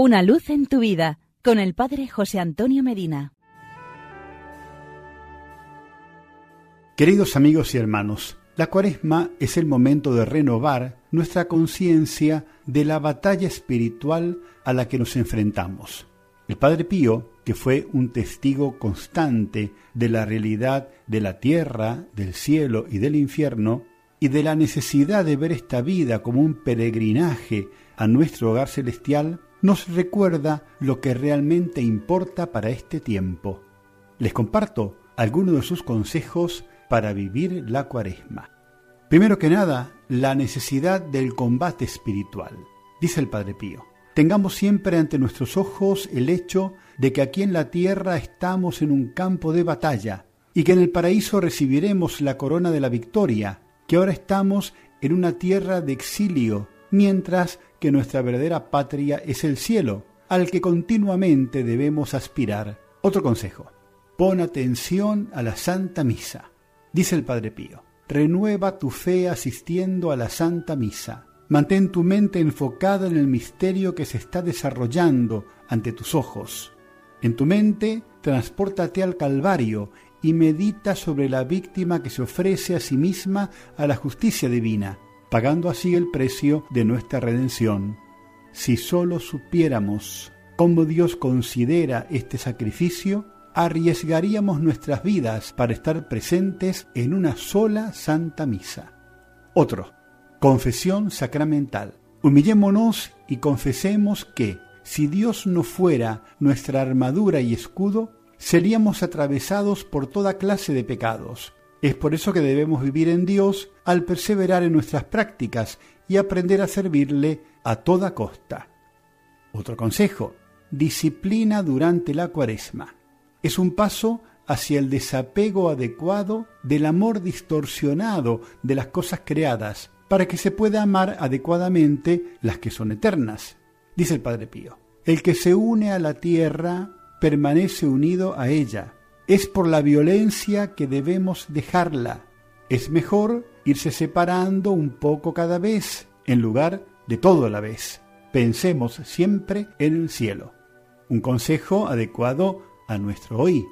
Una luz en tu vida con el Padre José Antonio Medina. Queridos amigos y hermanos, la cuaresma es el momento de renovar nuestra conciencia de la batalla espiritual a la que nos enfrentamos. El Padre Pío, que fue un testigo constante de la realidad de la tierra, del cielo y del infierno, y de la necesidad de ver esta vida como un peregrinaje a nuestro hogar celestial, nos recuerda lo que realmente importa para este tiempo. Les comparto algunos de sus consejos para vivir la cuaresma. Primero que nada, la necesidad del combate espiritual. Dice el Padre Pío, tengamos siempre ante nuestros ojos el hecho de que aquí en la tierra estamos en un campo de batalla y que en el paraíso recibiremos la corona de la victoria, que ahora estamos en una tierra de exilio, mientras que nuestra verdadera patria es el cielo, al que continuamente debemos aspirar. Otro consejo, pon atención a la Santa Misa. Dice el Padre Pío, renueva tu fe asistiendo a la Santa Misa. Mantén tu mente enfocada en el misterio que se está desarrollando ante tus ojos. En tu mente, transpórtate al Calvario y medita sobre la víctima que se ofrece a sí misma a la justicia divina pagando así el precio de nuestra redención. Si sólo supiéramos cómo Dios considera este sacrificio, arriesgaríamos nuestras vidas para estar presentes en una sola Santa Misa. Otro, confesión sacramental. Humillémonos y confesemos que, si Dios no fuera nuestra armadura y escudo, seríamos atravesados por toda clase de pecados, es por eso que debemos vivir en Dios al perseverar en nuestras prácticas y aprender a servirle a toda costa. Otro consejo, disciplina durante la cuaresma. Es un paso hacia el desapego adecuado del amor distorsionado de las cosas creadas, para que se pueda amar adecuadamente las que son eternas. Dice el Padre Pío, el que se une a la tierra permanece unido a ella, es por la violencia que debemos dejarla. Es mejor irse separando un poco cada vez en lugar de todo a la vez. Pensemos siempre en el cielo. Un consejo adecuado a nuestro hoy.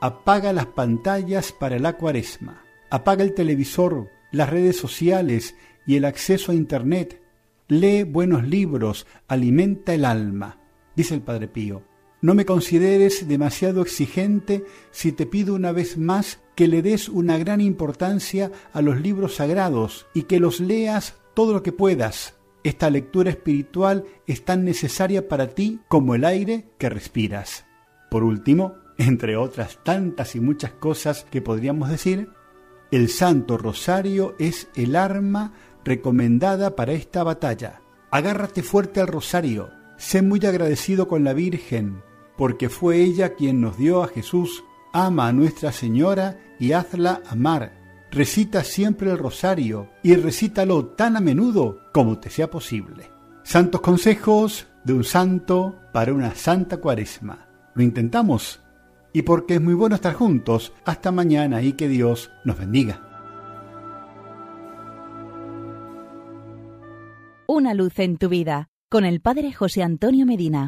Apaga las pantallas para la cuaresma. Apaga el televisor, las redes sociales y el acceso a Internet. Lee buenos libros, alimenta el alma. Dice el Padre Pío. No me consideres demasiado exigente si te pido una vez más que le des una gran importancia a los libros sagrados y que los leas todo lo que puedas. Esta lectura espiritual es tan necesaria para ti como el aire que respiras. Por último, entre otras tantas y muchas cosas que podríamos decir, el Santo Rosario es el arma recomendada para esta batalla. Agárrate fuerte al rosario, sé muy agradecido con la Virgen, porque fue ella quien nos dio a Jesús. Ama a Nuestra Señora y hazla amar. Recita siempre el rosario y recítalo tan a menudo como te sea posible. Santos consejos de un santo para una santa cuaresma. Lo intentamos y porque es muy bueno estar juntos. Hasta mañana y que Dios nos bendiga. Una luz en tu vida con el Padre José Antonio Medina.